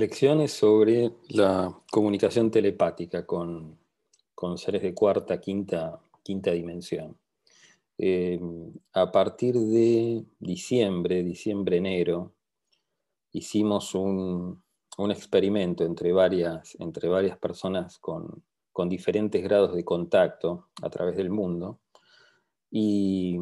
reflexiones sobre la comunicación telepática con, seres de cuarta, quinta, quinta dimensión. Eh, a partir de diciembre, diciembre-enero, hicimos un, experimento entre varias, entre varias personas con, diferentes grados de contacto a través del mundo y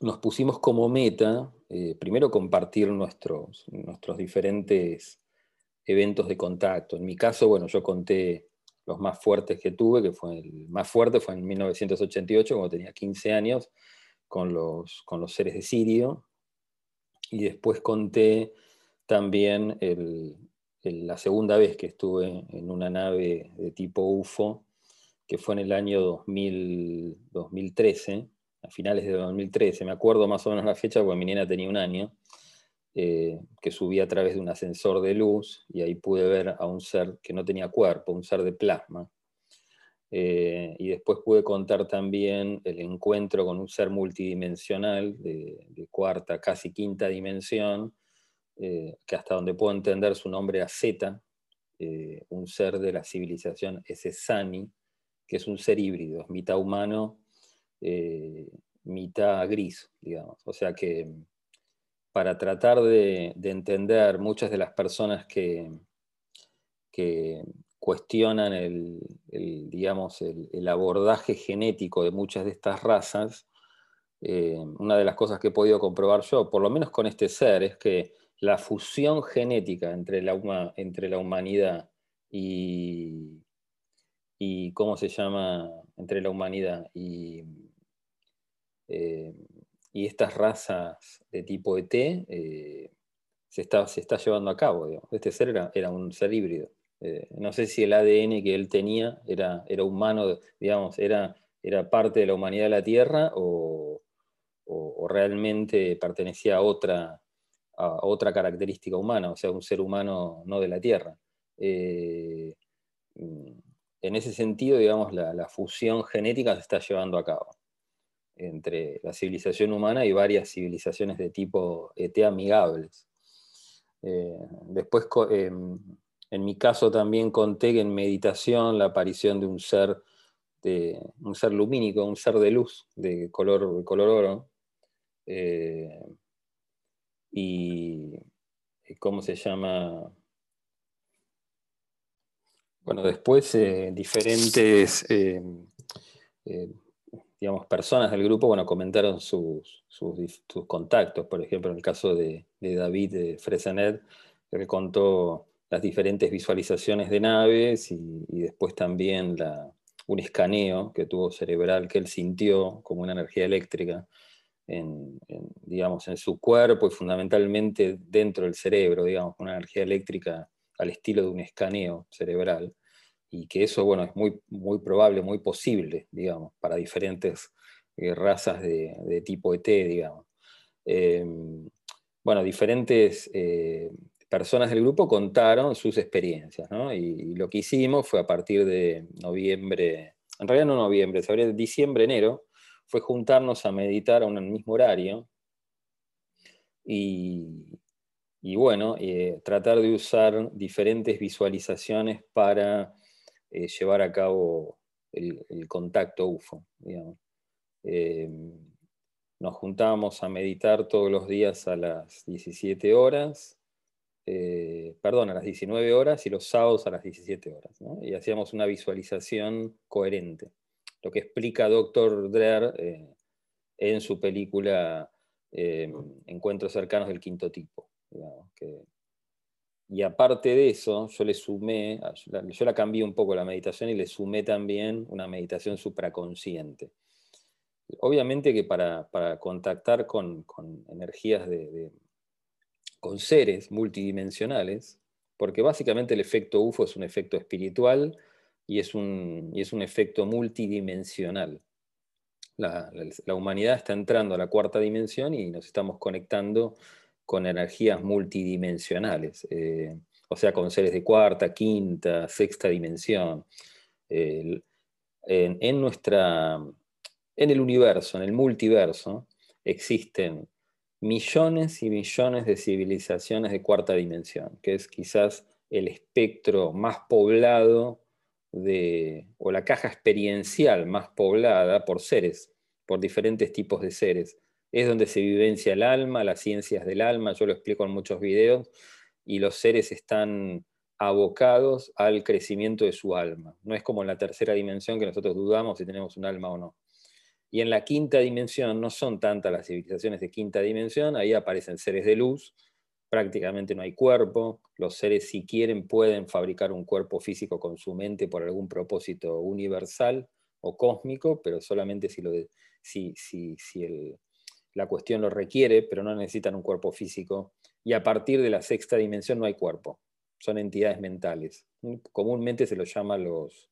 nos pusimos como meta, eh, primero compartir nuestros, nuestros diferentes eventos de contacto. En mi caso, bueno, yo conté los más fuertes que tuve, que fue el más fuerte fue en 1988, cuando tenía 15 años, con los, con los seres de Sirio. Y después conté también la segunda vez que estuve en una nave de tipo UFO, que fue en el año 2013, a finales de 2013, me acuerdo más o menos la fecha porque mi nena tenía un año, eh, que subí a través de un ascensor de luz y ahí pude ver a un ser que no tenía cuerpo, un ser de plasma. Eh, y después pude contar también el encuentro con un ser multidimensional de, cuarta, casi quinta dimensión, eh, que hasta donde puedo entender su nombre era Z, un ser de la civilización Sani, que es un ser híbrido, mitad humano, mitad gris, digamos. O sea que para tratar de, entender muchas de las personas que, que cuestionan el, digamos, el, abordaje genético de muchas de estas razas, eh, una de las cosas que he podido comprobar yo, por lo menos con este ser, es que la fusión genética entre la, entre la humanidad y, y, ¿cómo se llama? Entre la humanidad y, eh, y estas razas de tipo ET eh, se, está, se está llevando a cabo. Este ser era, un ser híbrido. Eh, no sé si el ADN que él tenía era, era humano, digamos, era, era parte de la humanidad de la Tierra o, realmente pertenecía a otra, a otra característica humana, o sea, un ser humano no de la Tierra. Eh, en ese sentido, digamos, la fusión genética se está llevando a cabo entre la civilización humana y varias civilizaciones de tipo ET amigables. Eh, después, em, en mi caso también conté que en meditación la aparición de un ser, de, un ser lumínico, un ser de luz de color, color oro, eh, y cómo se llama bueno, después eh, diferentes digamos, personas del grupo, bueno, comentaron sus, contactos, por ejemplo, en el caso de, David de Fresenet, que contó las diferentes visualizaciones de naves y, después también un escaneo que tuvo cerebral que él sintió como una energía eléctrica en, digamos, en su cuerpo y fundamentalmente dentro del cerebro, digamos, una energía eléctrica al estilo de un escaneo cerebral y que eso, bueno, es muy, muy probable, muy posible, digamos, para diferentes eh, razas de, tipo ET, digamos. Em, bueno, diferentes eh, personas del grupo contaron sus experiencias, ¿no? y, lo que hicimos fue a partir de noviembre, en realidad no noviembre, de diciembre, enero, fue juntarnos a meditar a un mismo horario y, y bueno, eh, tratar de usar diferentes visualizaciones para eh, llevar a cabo el, contacto UFO. Eh, nos juntábamos a meditar todos los días a las 17 horas, eh, perdón, a las 19 horas y los sábados a las 17 horas. Y hacíamos una visualización coherente, lo que explica Dr. Dreher en su película Encuentros cercanos del quinto tipo. Y aparte de eso, yo le sumé, yo la cambié un poco la meditación y le sumé también una meditación supraconsciente. Obviamente que para, contactar con, energías de, con seres multidimensionales, porque básicamente el efecto UFO es un efecto espiritual y es un, y es un efecto multidimensional. La, humanidad está entrando a la cuarta dimensión y nos estamos conectando con energías multidimensionales, eh, o sea, con seres de cuarta, quinta, sexta dimensión. en, nuestra, en el universo, en el multiverso, existen millones y millones de civilizaciones de cuarta dimensión, que es quizás el espectro más poblado de, o la caja experiencial más poblada por seres, por diferentes tipos de seres. Es donde se vivencia el alma, las ciencias del alma, yo lo explico en muchos videos, y los seres están abocados al crecimiento de su alma. No es como en la tercera dimensión que nosotros dudamos si tenemos un alma o no. Y en la quinta dimensión no son tantas las civilizaciones de quinta dimensión, ahí aparecen seres de luz, prácticamente no hay cuerpo, los seres si quieren pueden fabricar un cuerpo físico con su mente por algún propósito universal o cósmico, pero solamente si, lo si, si, si la cuestión lo requiere, pero no necesitan un cuerpo físico. Y a partir de la sexta dimensión no hay cuerpo, son entidades mentales. Comúnmente se los llama los,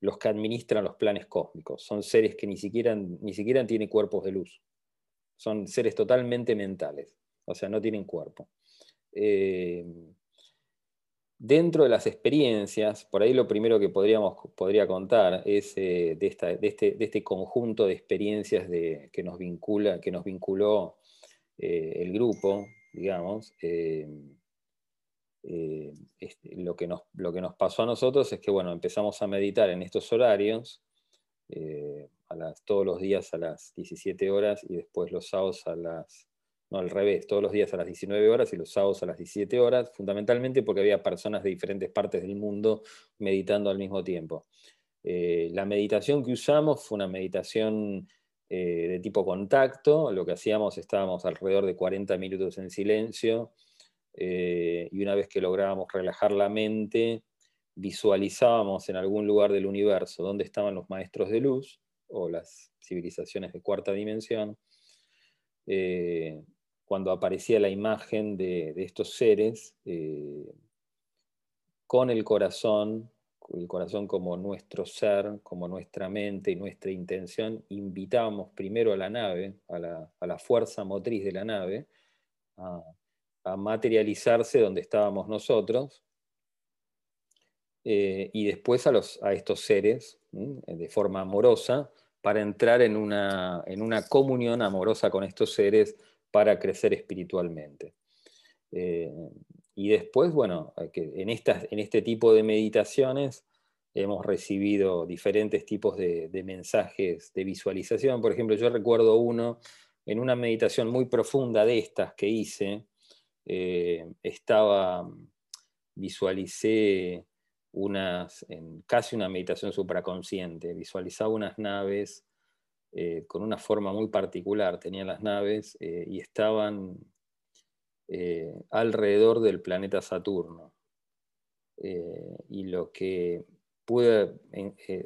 los que administran los planes cósmicos. Son seres que ni siquiera, ni siquiera tienen cuerpos de luz. Son seres totalmente mentales, o sea, no tienen cuerpo. Eh, dentro de las experiencias, por ahí lo primero que podríamos, podría contar es eh, de, esta, de, este, de, este, conjunto de experiencias de, que, nos vincula, que nos vinculó eh, el grupo, digamos. Eh, este, lo, que nos, lo que nos pasó a nosotros es que bueno, empezamos a meditar en estos horarios, eh, todos los días a las 17 horas y después los sábados a las, no al revés, todos los días a las 19 horas y los sábados a las 17 horas, fundamentalmente porque había personas de diferentes partes del mundo meditando al mismo tiempo. Eh, la meditación que usamos fue una meditación de tipo contacto, lo que hacíamos estábamos alrededor de 40 minutos en silencio, eh, y una vez que lográbamos relajar la mente, visualizábamos en algún lugar del universo dónde estaban los maestros de luz o las civilizaciones de cuarta dimensión. Eh, cuando aparecía la imagen de, estos seres, eh, con el corazón, el corazón como nuestro ser, como nuestra mente y nuestra intención, invitábamos primero a la nave, a la, fuerza motriz de la nave, a, materializarse donde estábamos nosotros, eh, y después a, estos seres de forma amorosa para entrar en una, en una, comunión amorosa con estos seres para crecer espiritualmente. Eh, y después, bueno, en, estas, en este tipo de meditaciones hemos recibido diferentes tipos de, de mensajes de visualización. Por ejemplo, yo recuerdo uno en una meditación muy profunda de estas que hice, eh, estaba, visualicé unas, en casi una meditación supraconsciente, visualizaba unas naves eh, con una forma muy particular, tenían las naves eh, y estaban alrededor del planeta Saturno. y lo que pude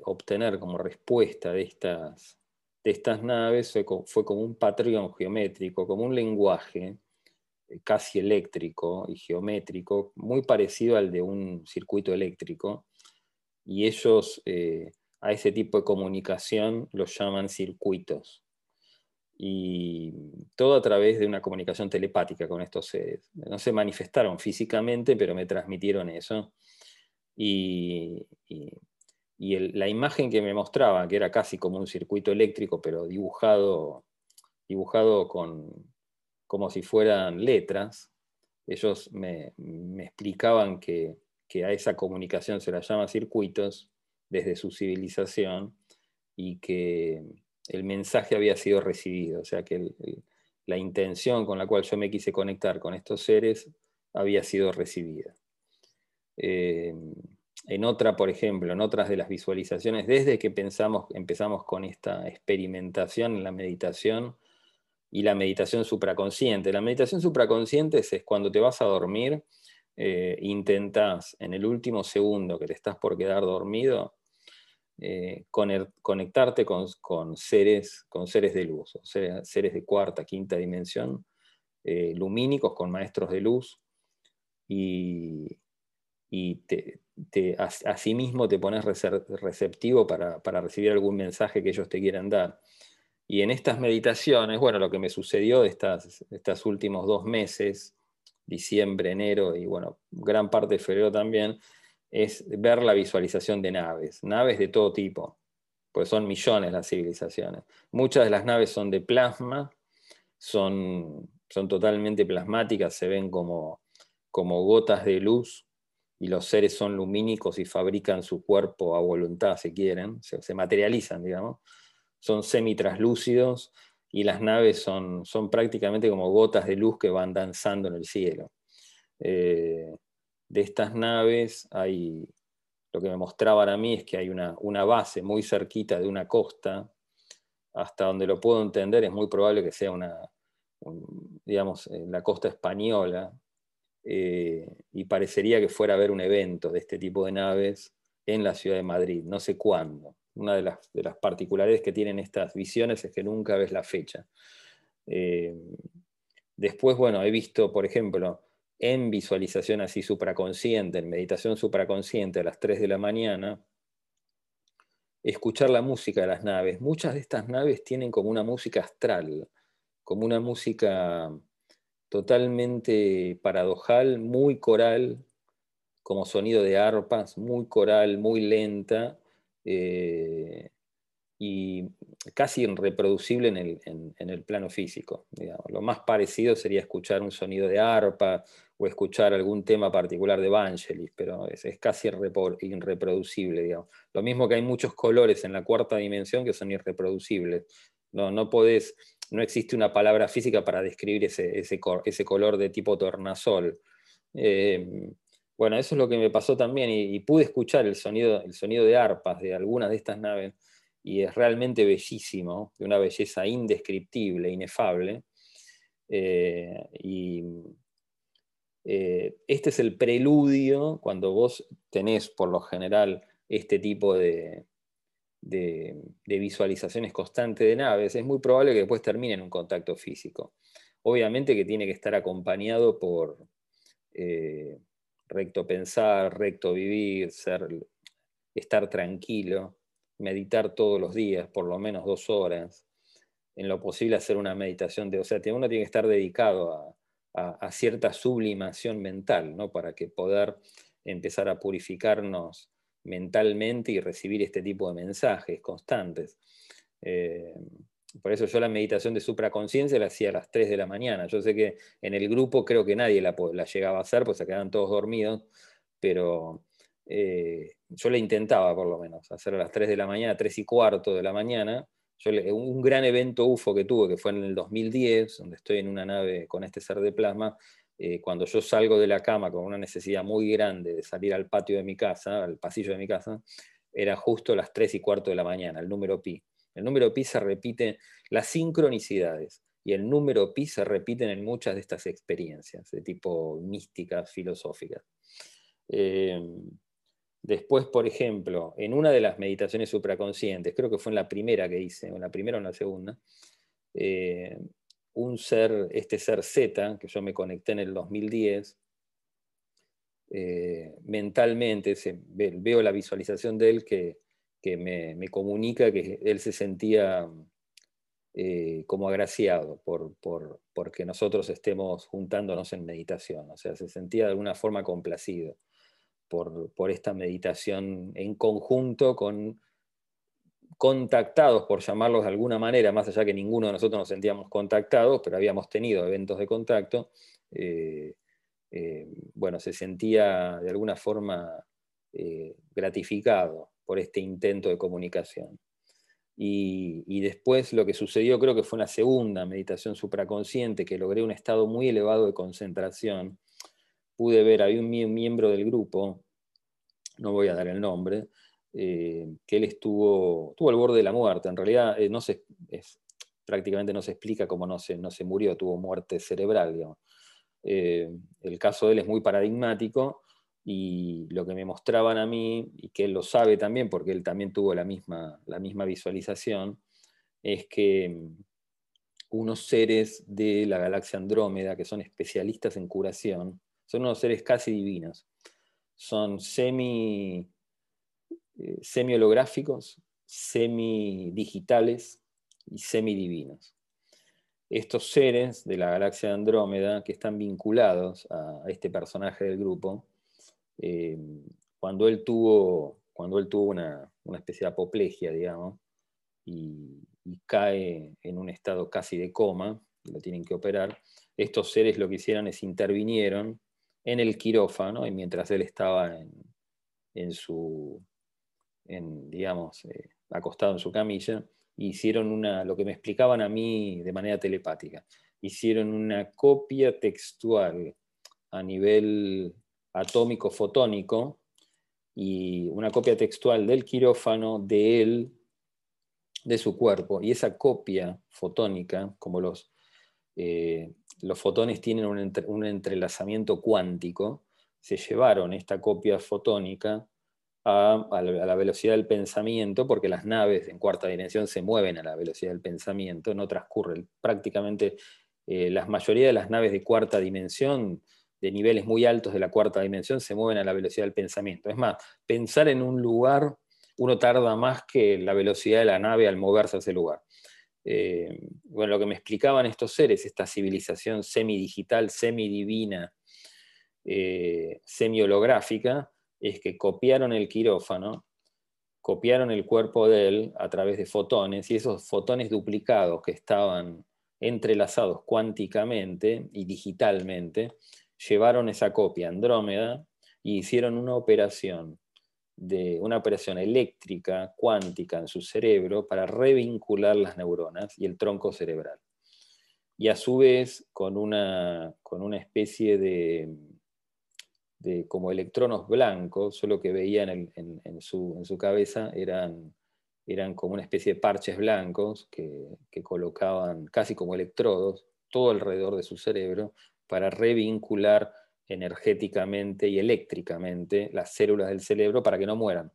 obtener como respuesta de estas, de estas naves fue, como un patrón geométrico, como un lenguaje casi eléctrico y geométrico, muy parecido al de un circuito eléctrico, y ellos eh, a ese tipo de comunicación los llaman circuitos. Y todo a través de una comunicación telepática con estos seres. No se manifestaron físicamente, pero me transmitieron eso. Y, la imagen que me mostraba, que era casi como un circuito eléctrico, pero dibujado, dibujado con, como si fueran letras. Ellos me, explicaban que, a esa comunicación se la llama circuitos desde su civilización y que el mensaje había sido recibido, o sea que la intención con la cual yo me quise conectar con estos seres había sido recibida. Eh, en otra, por ejemplo, en otras de las visualizaciones, desde que pensamos, empezamos con esta experimentación en la meditación, y la meditación supraconsciente. La meditación supraconsciente es, cuando te vas a dormir, eh, intentas en el último segundo que te estás por quedar dormido, eh, conectarte con, seres, con seres de luz, seres de cuarta, quinta dimensión, eh, lumínicos con maestros de luz, y, te, te, asimismo te pones receptivo para, para recibir algún mensaje que ellos te quieran dar. Y en estas meditaciones, bueno, lo que me sucedió estas, estos últimos dos meses, diciembre, enero y bueno, gran parte de febrero también, es ver la visualización de naves, naves de todo tipo, pues son millones las civilizaciones. Muchas de las naves son de plasma, son, son totalmente plasmáticas, se ven como, como gotas de luz y los seres son lumínicos y fabrican su cuerpo a voluntad, si quieren, se, materializan, digamos. Son semi-traslúcidos y las naves son, son prácticamente como gotas de luz que van danzando en el cielo. Eh, de estas naves hay, lo que me mostraban a mí es que hay una, una base muy cerquita de una costa, hasta donde lo puedo entender, es muy probable que sea una, digamos, la costa española, eh, y parecería que fuera a haber un evento de este tipo de naves en la ciudad de Madrid, no sé cuándo. Una de las, de las particularidades que tienen estas visiones es que nunca ves la fecha. Eh, después, bueno, he visto, por ejemplo, en visualización así supraconsciente, en meditación supraconsciente a las 3 de la mañana, escuchar la música de las naves. Muchas de estas naves tienen como una música astral, como una música totalmente paradojal, muy coral, como sonido de arpas, muy coral, muy lenta eh, y casi irreproducible en el, plano físico. Lo más parecido sería escuchar un sonido de arpa o escuchar algún tema particular de Vangelis, pero es, casi irreproducible. Lo mismo que hay muchos colores en la cuarta dimensión que son irreproducibles. No, no podés no existe una palabra física para describir ese, ese, color de tipo tornasol. Eh, bueno, eso es lo que me pasó también y, pude escuchar el sonido, el sonido de arpas de algunas de estas naves y es realmente bellísimo, de una belleza indescriptible, inefable. Eh, y eh, este es el preludio cuando vos tenés por lo general este tipo de, visualizaciones constantes de naves, es muy probable que después termine en un contacto físico. Obviamente que tiene que estar acompañado por eh, recto pensar, recto vivir, ser, estar tranquilo, meditar todos los días, por lo menos dos horas, en lo posible hacer una meditación de, o sea, uno tiene que estar dedicado a, cierta sublimación mental, ¿no? Para que poder empezar a purificarnos mentalmente y recibir este tipo de mensajes constantes. Eh, por eso yo la meditación de supraconciencia la hacía a las 3 de la mañana. Yo sé que en el grupo creo que nadie la, llegaba a hacer, pues se quedaban todos dormidos, pero eh, yo la intentaba por lo menos, hacer a las 3 de la mañana, 3 y cuarto de la mañana. Yo, un gran evento UFO que tuve, que fue en el 2010, donde estoy en una nave con este ser de plasma, eh, cuando yo salgo de la cama con una necesidad muy grande de salir al patio de mi casa, al pasillo de mi casa, era justo las 3 y cuarto de la mañana, el número pi. El número pi se repite, las sincronicidades y el número pi se repiten en muchas de estas experiencias de tipo místicas, filosóficas. Eh, después, por ejemplo, en una de las meditaciones supraconscientes, creo que fue en la primera que hice, en la primera o en la segunda, eh, un ser, este ser Z, que yo me conecté en el 2010, eh, mentalmente veo la visualización de él que, me, comunica que él se sentía eh, como agraciado por, por, porque nosotros estemos juntándonos en meditación, o sea, se sentía de alguna forma complacido por, esta meditación en conjunto con contactados, por llamarlos de alguna manera, más allá que ninguno de nosotros nos sentíamos contactados, pero habíamos tenido eventos de contacto, eh, eh, bueno, se sentía de alguna forma eh, gratificado por este intento de comunicación. Y, y, después lo que sucedió creo que fue una segunda meditación supraconsciente, que logré un estado muy elevado de concentración. Pude ver, había un miembro del grupo, no voy a dar el nombre, eh, que él estuvo, estuvo al borde de la muerte. En realidad eh, no se, prácticamente no se explica cómo no se, no se murió, tuvo muerte cerebral. Eh, el caso de él es muy paradigmático y lo que me mostraban a mí, y que él lo sabe también, porque él también tuvo la misma, la misma visualización, es que mm, unos seres de la galaxia Andrómeda, que son especialistas en curación, son unos seres casi divinos. Son semi eh, semi-digitales y semidivinos. Estos seres de la galaxia de Andrómeda que están vinculados a este personaje del grupo, eh, cuando él tuvo, cuando él tuvo una, especie de apoplejia, digamos, y, cae en un estado casi de coma, lo tienen que operar, estos seres lo que hicieron es intervinieron en el quirófano y mientras él estaba en, su, digamos, eh, acostado en su camilla, hicieron una, lo que me explicaban a mí de manera telepática, hicieron una copia textual a nivel atómico fotónico y una copia textual del quirófano de él, de su cuerpo, y esa copia fotónica, como los, eh, los fotones tienen un, entrelazamiento cuántico, se llevaron esta copia fotónica a, la, velocidad del pensamiento, porque las naves en cuarta dimensión se mueven a la velocidad del pensamiento, no transcurren. Prácticamente eh, la mayoría de las naves de cuarta dimensión de niveles muy altos de la cuarta dimensión se mueven a la velocidad del pensamiento. Es más, pensar en un lugar, uno tarda más que la velocidad de la nave al moverse a ese lugar. Eh, bueno, lo que me explicaban estos seres, esta civilización semidigital, semidivina, eh, semi-holográfica, es que copiaron el quirófano, copiaron el cuerpo de él a través de fotones, y esos fotones duplicados que estaban entrelazados cuánticamente y digitalmente, llevaron esa copia Andrómeda y hicieron una operación de una operación eléctrica cuántica en su cerebro para revincular las neuronas y el tronco cerebral. Y a su vez con una, con una especie de, de como electronos blancos, solo que veían en, su, en su, cabeza eran, eran como una especie de parches blancos que, que colocaban casi como electrodos todo alrededor de su cerebro para revincular energéticamente y eléctricamente las células del cerebro para que no mueran.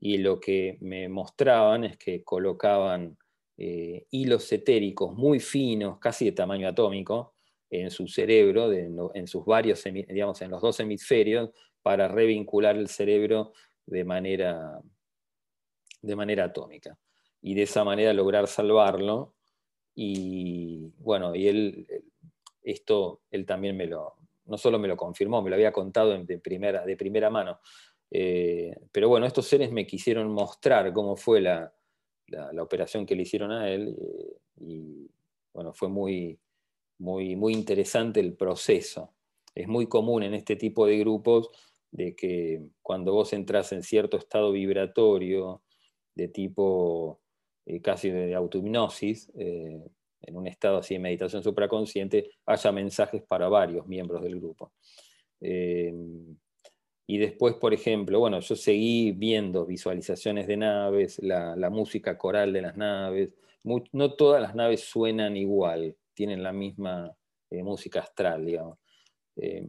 Y lo que me mostraban es que colocaban eh, hilos etéricos muy finos, casi de tamaño atómico, en su cerebro, en sus varios, digamos, en los dos hemisferios, para revincular el cerebro de manera, de manera atómica. Y de esa manera lograr salvarlo. Y bueno, y él, esto él también me lo, no solo me lo confirmó, me lo había contado de primera, de primera mano. Eh, pero bueno, estos seres me quisieron mostrar cómo fue la, operación que le hicieron a él eh, y bueno, fue muy, muy, muy interesante el proceso. Es muy común en este tipo de grupos de que cuando vos entras en cierto estado vibratorio de tipo eh, casi de autohipnosis, en un estado así de meditación supraconsciente, haya mensajes para varios miembros del grupo. Eh, y después, por ejemplo, bueno, yo seguí viendo visualizaciones de naves, la, música coral de las naves. no todas las naves suenan igual, tienen la misma eh, música astral, digamos. Eh,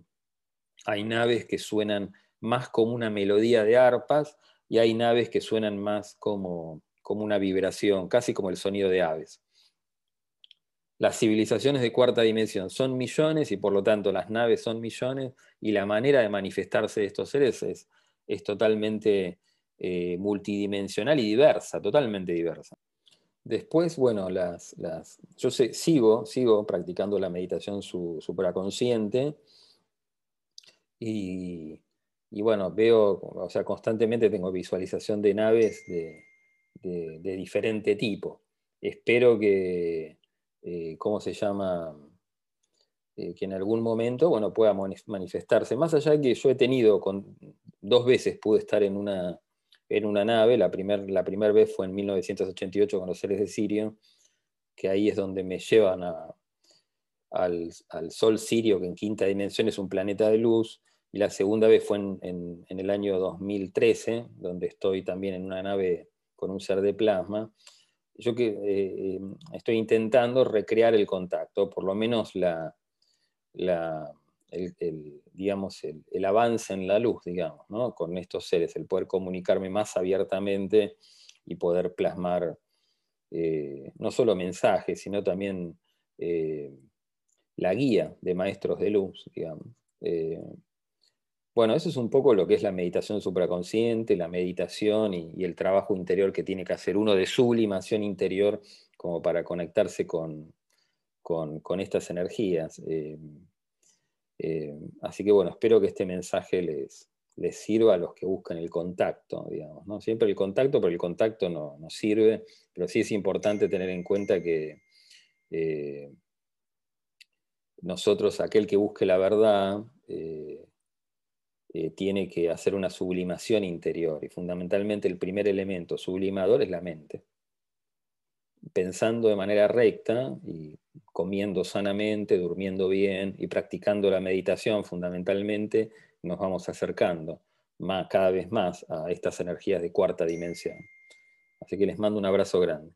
hay naves que suenan más como una melodía de arpas y hay naves que suenan más como, como una vibración, casi como el sonido de aves las civilizaciones de cuarta dimensión son millones y por lo tanto las naves son millones y la manera de manifestarse de estos seres es, totalmente eh, multidimensional y diversa, totalmente diversa. Después, bueno, las, yo sigo, sigo practicando la meditación supraconsciente y, bueno, veo, o sea, constantemente tengo visualización de naves de diferente tipo. Espero que, eh, ¿cómo se llama? Eh, que en algún momento bueno, pueda manifestarse. Más allá de que yo he tenido, con, dos veces pude estar en una, en una nave, la primera la primer vez fue en 1988 con los seres de Sirio, que ahí es donde me llevan al, Sol Sirio, que en quinta dimensión es un planeta de luz, y la segunda vez fue en, en el año 2013, donde estoy también en una nave con un ser de plasma, yo que eh, eh, estoy intentando recrear el contacto, por lo menos la, el, digamos, el, avance en la luz, digamos, con estos seres, el poder comunicarme más abiertamente y poder plasmar eh, no solo mensajes, sino también la guía de maestros de luz, digamos. Bueno, eso es un poco lo que es la meditación supraconsciente, la meditación y, el trabajo interior que tiene que hacer uno de sublimación interior como para conectarse con, con, estas energías. Eh, eh, así que bueno, espero que este mensaje les, les, sirva a los que buscan el contacto, digamos. ¿no? Siempre el contacto, pero el contacto no, no sirve, pero sí es importante tener en cuenta que... Eh, nosotros, aquel que busque la verdad, eh, tiene que hacer una sublimación interior y fundamentalmente el primer elemento sublimador es la mente. Pensando de manera recta y comiendo sanamente, durmiendo bien y practicando la meditación fundamentalmente, nos vamos acercando más, cada vez más a estas energías de cuarta dimensión. Así que les mando un abrazo grande.